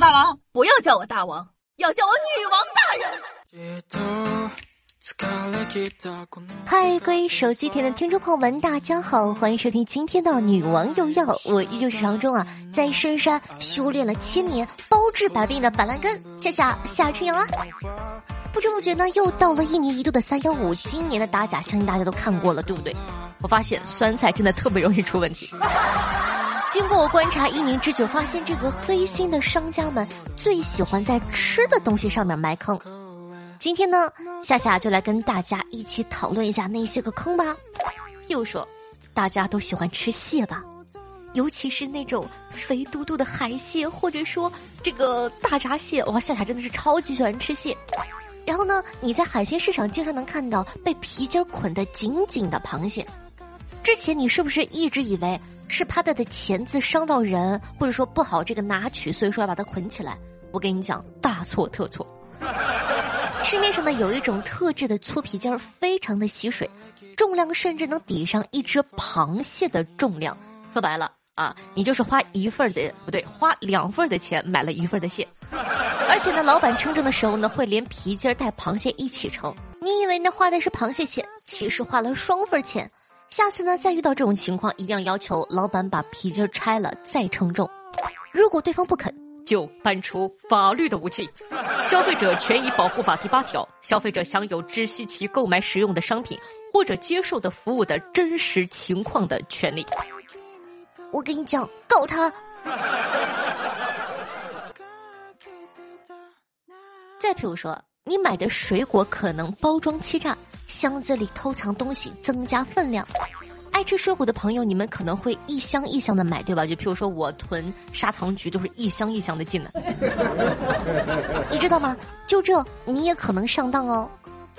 大王，不要叫我大王，要叫我女王大人。嗨，各位手机前的听众朋友们，大家好，欢迎收听今天的女王又要。我依旧是常中啊，在深山修炼了千年、包治百病的板蓝根，夏夏夏春阳啊。不知不觉呢，又到了一年一度的三幺五，今年的打假，相信大家都看过了，对不对？我发现酸菜真的特别容易出问题。经过我观察一年之久，发现这个黑心的商家们最喜欢在吃的东西上面埋坑。今天呢，夏夏就来跟大家一起讨论一下那些个坑吧。又说，大家都喜欢吃蟹吧，尤其是那种肥嘟嘟的海蟹，或者说这个大闸蟹。哇，夏夏真的是超级喜欢吃蟹。然后呢，你在海鲜市场经常能看到被皮筋捆得紧紧的螃蟹。之前你是不是一直以为是怕它的钳子伤到人，或者说不好这个拿取，所以说要把它捆起来？我跟你讲，大错特错。市面上呢有一种特制的粗皮筋儿，非常的吸水，重量甚至能抵上一只螃蟹的重量。说白了啊，你就是花一份的不对，花两份的钱买了一份的蟹。而且呢，老板称重的时候呢，会连皮筋带螃蟹一起称。你以为那花的是螃蟹钱，其实花了双份钱。下次呢，再遇到这种情况，一定要要求老板把皮筋拆了再称重。如果对方不肯。就搬出法律的武器，《消费者权益保护法》第八条：消费者享有知悉其购买使用的商品或者接受的服务的真实情况的权利。我跟你讲，告他。再比如说，你买的水果可能包装欺诈，箱子里偷藏东西，增加分量。爱吃水果的朋友，你们可能会一箱一箱的买，对吧？就譬如说我囤砂糖橘，都是一箱一箱的进的。你知道吗？就这你也可能上当哦。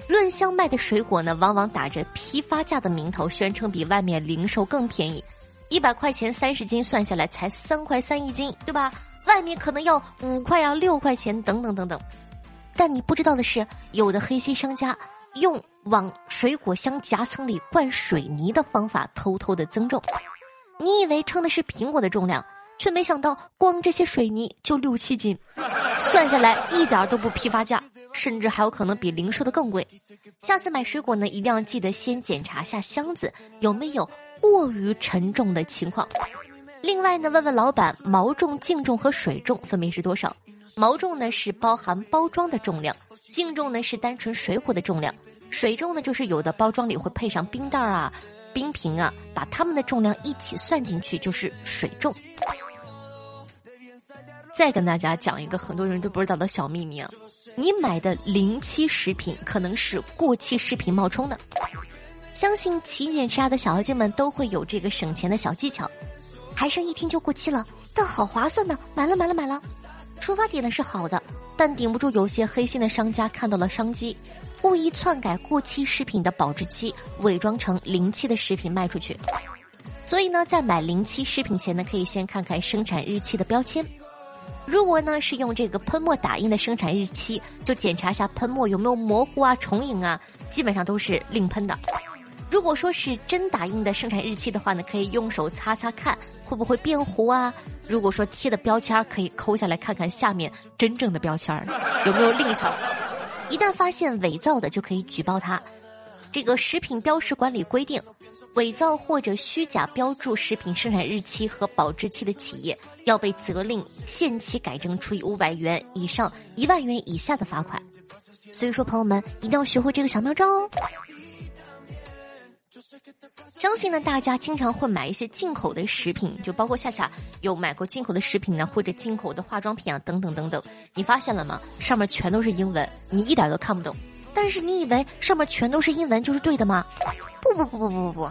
论箱卖的水果呢，往往打着批发价的名头，宣称比外面零售更便宜，一百块钱三十斤算下来才三块三一斤，对吧？外面可能要五块啊六块钱等等等等。但你不知道的是，有的黑心商家。用往水果箱夹层里灌水泥的方法偷偷的增重，你以为称的是苹果的重量，却没想到光这些水泥就六七斤，算下来一点都不批发价，甚至还有可能比零售的更贵。下次买水果呢，一定要记得先检查下箱子有没有过于沉重的情况。另外呢，问问老板毛重、净重和水重分别是多少？毛重呢是包含包装的重量。净重呢是单纯水果的重量，水重呢就是有的包装里会配上冰袋啊、冰瓶啊，把它们的重量一起算进去就是水重。再跟大家讲一个很多人都不知道的小秘密啊，你买的临期食品可能是过期食品冒充的。相信勤俭持家的小妖精们都会有这个省钱的小技巧，还剩一天就过期了，但好划算呢，买了买了买了。出发点呢是好的。但顶不住有些黑心的商家看到了商机，故意篡改过期食品的保质期，伪装成临期的食品卖出去。所以呢，在买临期食品前呢，可以先看看生产日期的标签。如果呢是用这个喷墨打印的生产日期，就检查一下喷墨有没有模糊啊、重影啊，基本上都是另喷的。如果说是真打印的生产日期的话呢，可以用手擦擦看会不会变糊啊。如果说贴的标签可以抠下来看看下面真正的标签有没有另一层。一旦发现伪造的，就可以举报他。这个食品标识管理规定，伪造或者虚假标注食品生产日期和保质期的企业，要被责令限期改正，处以五百元以上一万元以下的罚款。所以说，朋友们一定要学会这个小妙招哦。相信呢，大家经常会买一些进口的食品，就包括夏夏有买过进口的食品呢，或者进口的化妆品啊，等等等等。你发现了吗？上面全都是英文，你一点都看不懂。但是你以为上面全都是英文就是对的吗？不不不不不不不。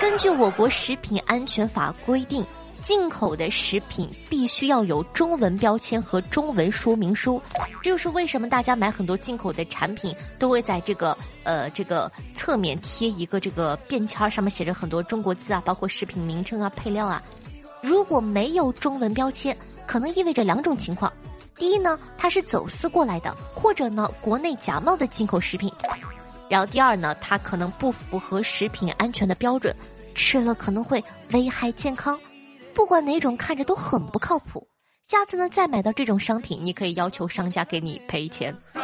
根据我国食品安全法规定。进口的食品必须要有中文标签和中文说明书，这就是为什么大家买很多进口的产品都会在这个呃这个侧面贴一个这个便签，上面写着很多中国字啊，包括食品名称啊、配料啊。如果没有中文标签，可能意味着两种情况：第一呢，它是走私过来的，或者呢国内假冒的进口食品；然后第二呢，它可能不符合食品安全的标准，吃了可能会危害健康。不管哪种看着都很不靠谱，下次呢再买到这种商品，你可以要求商家给你赔钱。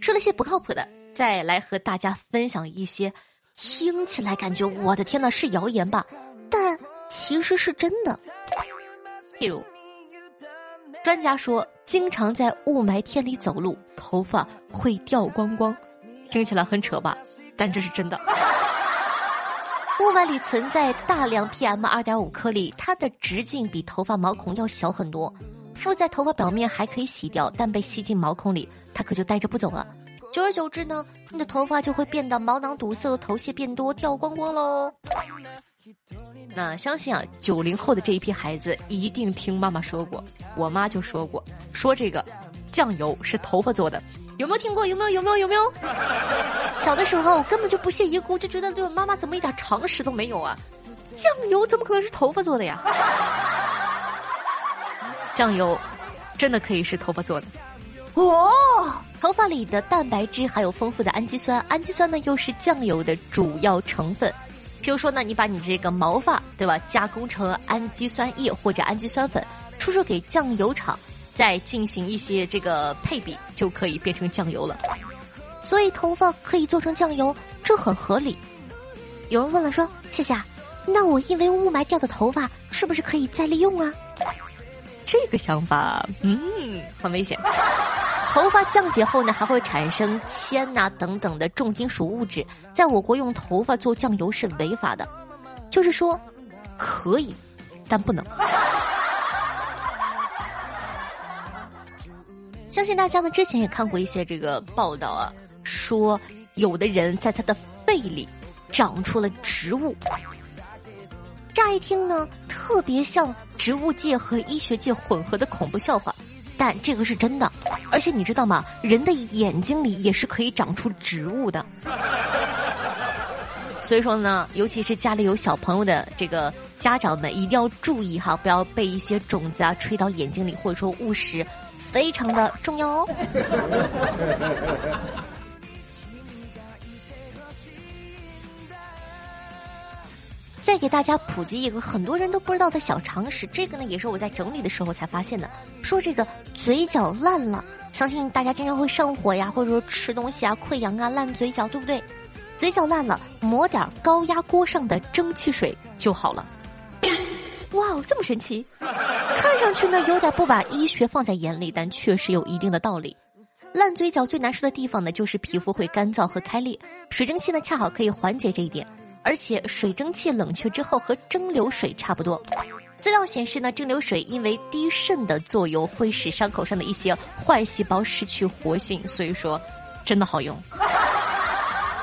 说了些不靠谱的，再来和大家分享一些听起来感觉我的天呐是谣言吧，但其实是真的。譬如，专家说经常在雾霾天里走路，头发会掉光光，听起来很扯吧？但这是真的。雾霾里存在大量 PM 二点五颗粒，它的直径比头发毛孔要小很多。敷在头发表面还可以洗掉，但被吸进毛孔里，它可就带着不走了。久而久之呢，你的头发就会变得毛囊堵塞、头屑变多、掉光光喽。那相信啊，九零后的这一批孩子一定听妈妈说过，我妈就说过，说这个酱油是头发做的。有没有听过？有没有？有没有？有没有？小的时候根本就不屑一顾，就觉得这个妈妈怎么一点常识都没有啊？酱油怎么可能是头发做的呀？酱油真的可以是头发做的哦！头发里的蛋白质含有丰富的氨基酸，氨基酸呢又是酱油的主要成分。比如说呢，你把你这个毛发对吧，加工成氨基酸液或者氨基酸粉，出售给酱油厂。再进行一些这个配比，就可以变成酱油了。所以头发可以做成酱油，这很合理。有人问了，说：“夏夏，那我因为雾霾掉的头发是不是可以再利用啊？”这个想法，嗯，很危险。头发降解后呢，还会产生铅呐等等的重金属物质，在我国用头发做酱油是违法的。就是说，可以，但不能。相信大家呢之前也看过一些这个报道啊，说有的人在他的肺里长出了植物，乍一听呢特别像植物界和医学界混合的恐怖笑话，但这个是真的，而且你知道吗？人的眼睛里也是可以长出植物的，所以说呢，尤其是家里有小朋友的这个家长们一定要注意哈，不要被一些种子啊吹到眼睛里，或者说误食。非常的重要哦。再给大家普及一个很多人都不知道的小常识，这个呢也是我在整理的时候才发现的。说这个嘴角烂了，相信大家经常会上火呀，或者说吃东西啊溃疡啊烂嘴角，对不对？嘴角烂了，抹点高压锅上的蒸汽水就好了。哇哦，这么神奇！看上去呢有点不把医学放在眼里，但确实有一定的道理。烂嘴角最难受的地方呢，就是皮肤会干燥和开裂，水蒸气呢恰好可以缓解这一点。而且水蒸气冷却之后和蒸馏水差不多。资料显示呢，蒸馏水因为低渗的作用，会使伤口上的一些坏细胞失去活性，所以说真的好用。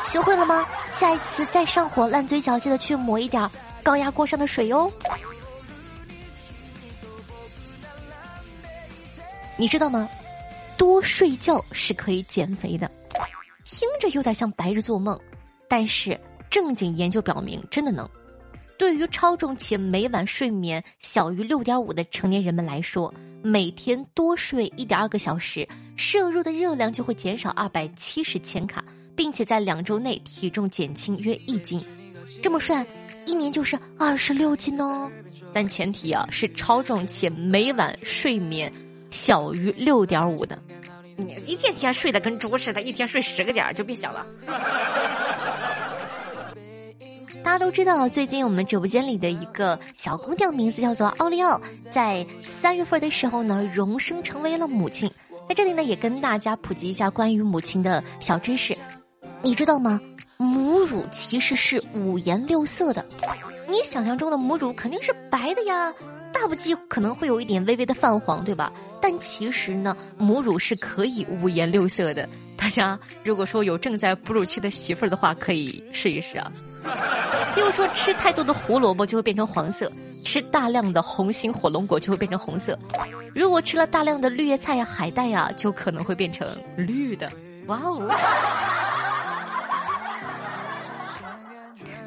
学会了吗？下一次再上火烂嘴角，记得去抹一点高压锅上的水哦。你知道吗？多睡觉是可以减肥的，听着有点像白日做梦，但是正经研究表明真的能。对于超重且每晚睡眠小于六点五的成年人们来说，每天多睡一点二个小时，摄入的热量就会减少二百七十千卡，并且在两周内体重减轻约一斤。这么算，一年就是二十六斤哦。但前提啊是超重且每晚睡眠。小于六点五的，你一天天睡得跟猪似的，一天睡十个点就别想了。大家都知道，最近我们直播间里的一个小姑娘名字叫做奥利奥，在三月份的时候呢，荣升成为了母亲。在这里呢，也跟大家普及一下关于母亲的小知识。你知道吗？母乳其实是五颜六色的。你想象中的母乳肯定是白的呀。大不济可能会有一点微微的泛黄，对吧？但其实呢，母乳是可以五颜六色的。大家如果说有正在哺乳期的媳妇儿的话，可以试一试啊。比如说吃太多的胡萝卜就会变成黄色，吃大量的红心火龙果就会变成红色。如果吃了大量的绿叶菜呀、海带呀，就可能会变成绿的。哇哦！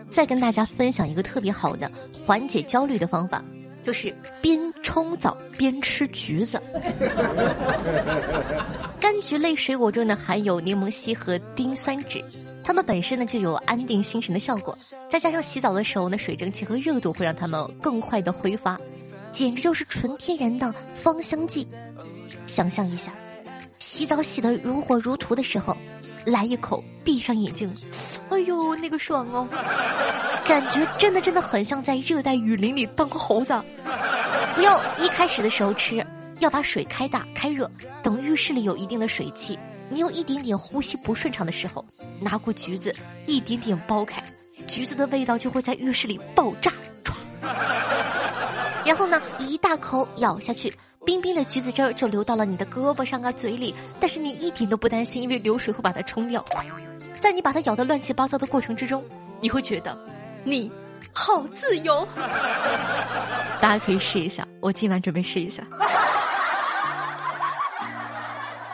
再跟大家分享一个特别好的缓解焦虑的方法。就是边冲澡边吃橘子，柑橘类水果中呢含有柠檬烯和丁酸酯，它们本身呢就有安定心神的效果，再加上洗澡的时候呢水蒸气和热度会让它们更快的挥发。简直就是纯天然的芳香剂。想象一下，洗澡洗得如火如荼的时候，来一口，闭上眼睛，哎呦，那个爽哦！感觉真的真的很像在热带雨林里当猴子。不要一开始的时候吃，要把水开大开热，等浴室里有一定的水汽，你有一点点呼吸不顺畅的时候，拿过橘子，一点点剥开，橘子的味道就会在浴室里爆炸，唰！然后呢，一大口咬下去，冰冰的橘子汁儿就流到了你的胳膊上啊、嘴里，但是你一点都不担心，因为流水会把它冲掉。在你把它咬得乱七八糟的过程之中，你会觉得，你。好自由，大家可以试一下。我今晚准备试一下。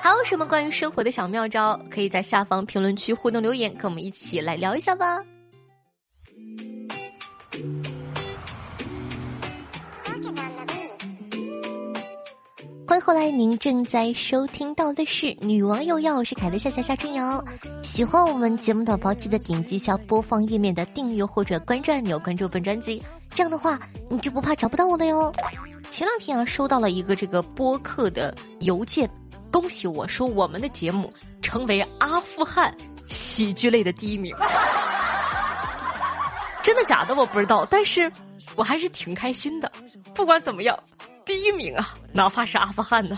还有什么关于生活的小妙招？可以在下方评论区互动留言，跟我们一起来聊一下吧。后来，您正在收听到的是《女王又要》，我是凯的夏夏夏春瑶。喜欢我们节目的宝宝，记得点击一下播放页面的订阅或者关注按钮，关注本专辑。这样的话，你就不怕找不到我了哟。前两天啊，收到了一个这个播客的邮件，恭喜我说我们的节目成为阿富汗喜剧类的第一名。真的假的我不知道，但是我还是挺开心的。不管怎么样。第一名啊，哪怕是阿富汗的，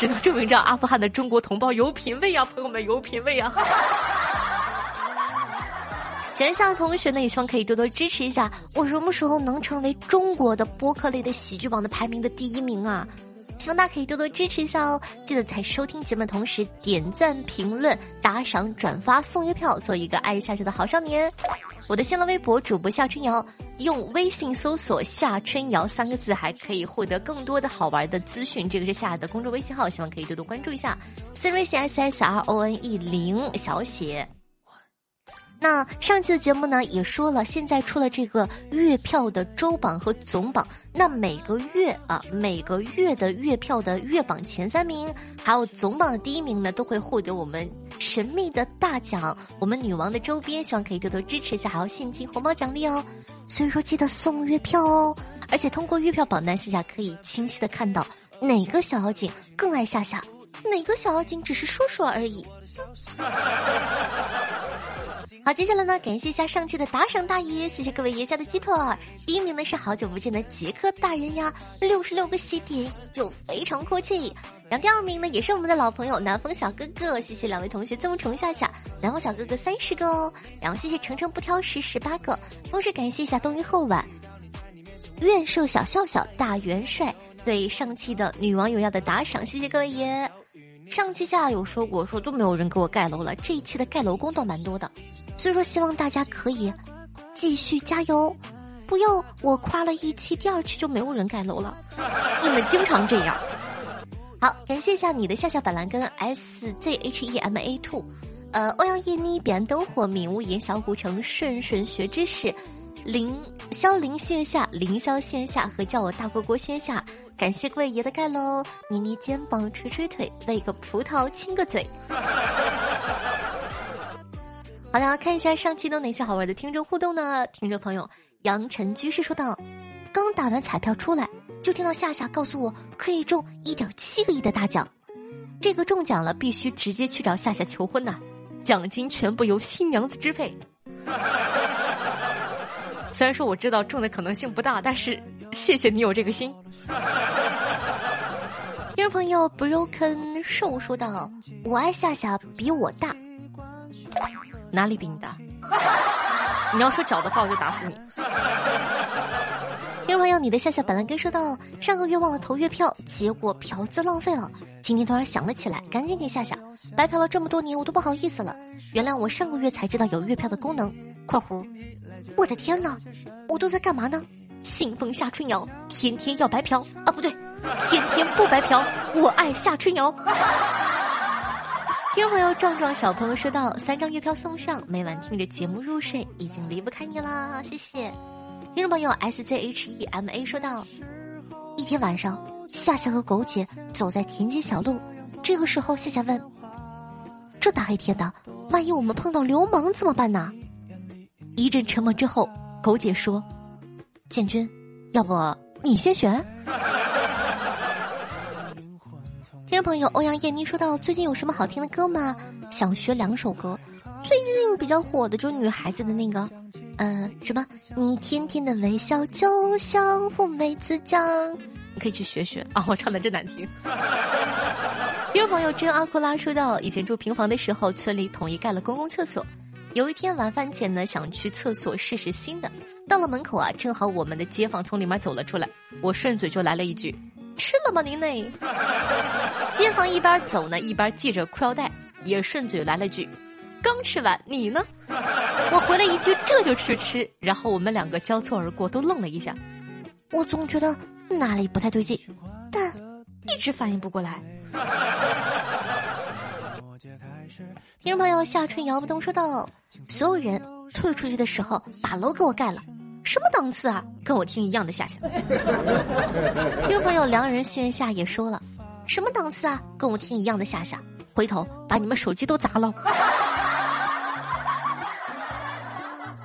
只能证明这阿富汗的中国同胞有品位啊，朋友们有品位啊！全校同学呢，也希望可以多多支持一下，我什么时候能成为中国的播客类的喜剧榜的排名的第一名啊？希望大家可以多多支持一下哦！记得在收听节目的同时点赞、评论、打赏、转发、送月票，做一个爱夏夏的好少年。我的新浪微博主播夏春瑶，用微信搜索“夏春瑶”三个字，还可以获得更多的好玩的资讯。这个是夏的公众微信号，希望可以多多关注一下。私人微信 s s r o n e 零小写。那上期的节目呢也说了，现在出了这个月票的周榜和总榜，那每个月啊每个月的月票的月榜前三名，还有总榜的第一名呢，都会获得我们神秘的大奖，我们女王的周边，希望可以多多支持一下，还有现金红包奖励哦。所以说记得送月票哦，而且通过月票榜单下下可以清晰的看到哪个小妖精更爱夏夏，哪个小妖精只是说说而已。好，接下来呢，感谢一下上期的打赏大爷，谢谢各位爷家的鸡腿儿。第一名呢是好久不见的杰克大人呀，六十六个喜点就非常阔气。然后第二名呢也是我们的老朋友南风小哥哥，谢谢两位同学这么宠下下，南风小哥哥三十个哦。然后谢谢程程不挑食十八个，同时感谢一下冬云后晚，愿受小笑笑大元帅对上期的女网友要的打赏，谢谢各位爷。上期下有说过说都没有人给我盖楼了，这一期的盖楼工倒蛮多的。所以说，希望大家可以继续加油，不要我夸了一期，第二期就没有人盖楼了。你们经常这样。好，感谢一下你的夏夏板蓝根 S Z H E M A Two，呃，欧阳叶妮彼岸灯火敏无言小古城顺顺学知识，林萧林线下凌霄线下和叫我大锅锅线下，感谢各位爷的盖楼，捏捏肩膀捶捶腿，喂个葡萄亲个嘴。好了，看一下上期都哪些好玩的听众互动呢？听众朋友杨晨居士说道：“刚打完彩票出来，就听到夏夏告诉我可以中一点七个亿的大奖，这个中奖了必须直接去找夏夏求婚呐，奖金全部由新娘子支配。虽然说我知道中的可能性不大，但是谢谢你有这个心。”听众朋友 broken 瘦说道：“我爱夏夏比我大。”哪里比你大？你要说脚的话，我就打死你。听众朋友，你的夏夏本来跟说到上个月忘了投月票，结果嫖资浪费了。今天突然想了起来，赶紧给夏夏白嫖了这么多年，我都不好意思了。原谅我上个月才知道有月票的功能。括弧，我的天哪，我都在干嘛呢？信奉夏春瑶，天天要白嫖啊，不对，天天不白嫖。我爱夏春瑶。听众朋友壮壮小朋友说道：“三张月票送上，每晚听着节目入睡，已经离不开你啦，谢谢。”听众朋友 S Z H E M A 说道：“一天晚上，夏夏和狗姐走在田间小路，这个时候夏夏问：‘这大黑天的，万一我们碰到流氓怎么办呢？’一阵沉默之后，狗姐说：‘建军，要不你先选。听众朋友欧阳艳妮说到：“最近有什么好听的歌吗？想学两首歌。最近比较火的就是女孩子的那个，呃，什么？你甜甜的微笑就像富美子酱，你可以去学学啊！我唱的真难听。听众朋友真阿库拉说到：以前住平房的时候，村里统一盖了公共厕所。有一天晚饭前呢，想去厕所试试新的，到了门口啊，正好我们的街坊从里面走了出来，我顺嘴就来了一句。”吃了吗您呢？街坊一边走呢，一边系着裤腰带，也顺嘴来了句：“刚吃完，你呢？”我回了一句：“这就去吃。”然后我们两个交错而过，都愣了一下。我总觉得哪里不太对劲，但一直反应不过来。听众朋友夏春摇不动说道：“所有人退出去的时候，把楼给我盖了。”什么档次啊？跟我听一样的夏夏。听众朋友良人心愿下也说了，什么档次啊？跟我听一样的夏夏，回头把你们手机都砸了。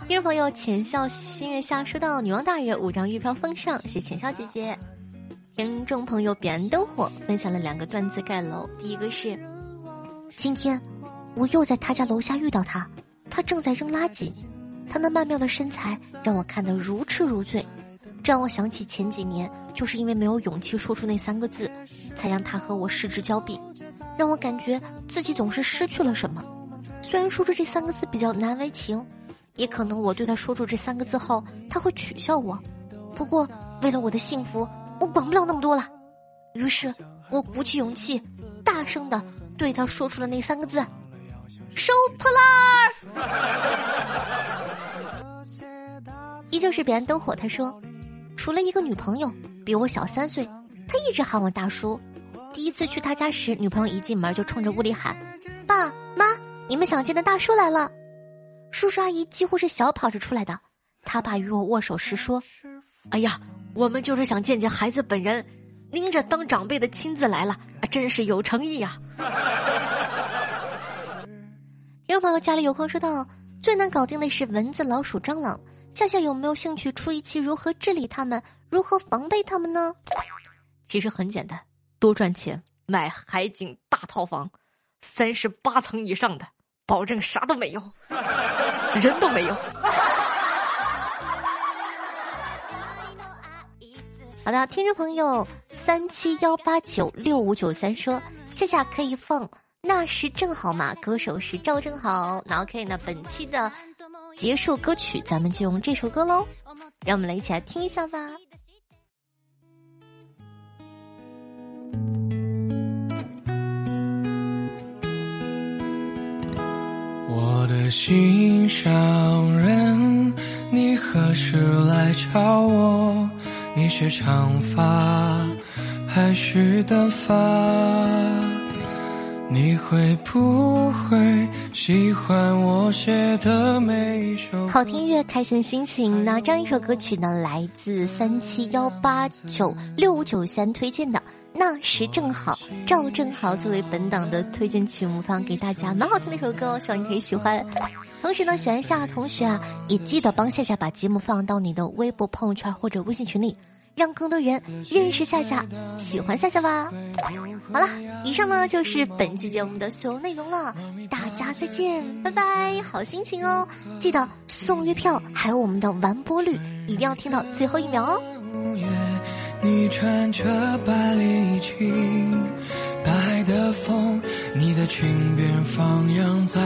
听众朋友浅笑新月下说到女王大人五张玉票奉上，谢浅笑姐姐。听众朋友彼岸灯火分享了两个段子盖楼，第一个是，今天我又在他家楼下遇到他，他正在扔垃圾。他那曼妙的身材让我看得如痴如醉，这让我想起前几年就是因为没有勇气说出那三个字，才让他和我失之交臂，让我感觉自己总是失去了什么。虽然说出这三个字比较难为情，也可能我对他说出这三个字后他会取笑我，不过为了我的幸福，我管不了那么多了。于是我鼓起勇气，大声的对他说出了那三个字：收破烂儿。依旧是彼岸灯火。他说，除了一个女朋友比我小三岁，他一直喊我大叔。第一次去他家时，女朋友一进门就冲着屋里喊：“爸妈，你们想见的大叔来了。”叔叔阿姨几乎是小跑着出来的。他爸与我握手时说：“哎呀，我们就是想见见孩子本人，您这当长辈的亲自来了，真是有诚意呀。”有朋友家里有空说道：“最难搞定的是蚊子、老鼠、蟑螂。”夏夏有没有兴趣出一期如何治理他们，如何防备他们呢？其实很简单，多赚钱买海景大套房，三十八层以上的，保证啥都没有，人都没有。好的，听众朋友三七幺八九六五九三说，夏夏可以放那时正好嘛，歌手是赵正好。那 OK，那本期的。结束歌曲，咱们就用这首歌喽，让我们来一起来听一下吧。我的心上人，你何时来找我？你是长发还是短发？你会不会喜欢我写的每一首好听乐，开心心情。那这样一首歌曲呢，来自三七幺八九六五九三推荐的，那时正好，赵正好作为本档的推荐曲目放给大家，蛮好听的一首歌哦，希望你可以喜欢。同时呢，喜欢夏同学啊，也记得帮夏夏把节目放到你的微博、朋友圈或者微信群里。让更多人认识夏夏，喜欢夏夏吧。好了，以上呢就是本期节目的所有内容了，大家再见，拜拜，好心情哦！记得送月票，还有我们的完播率，一定要听到最后一秒哦。你穿着白礼裙，大海的风，你的裙边放扬在。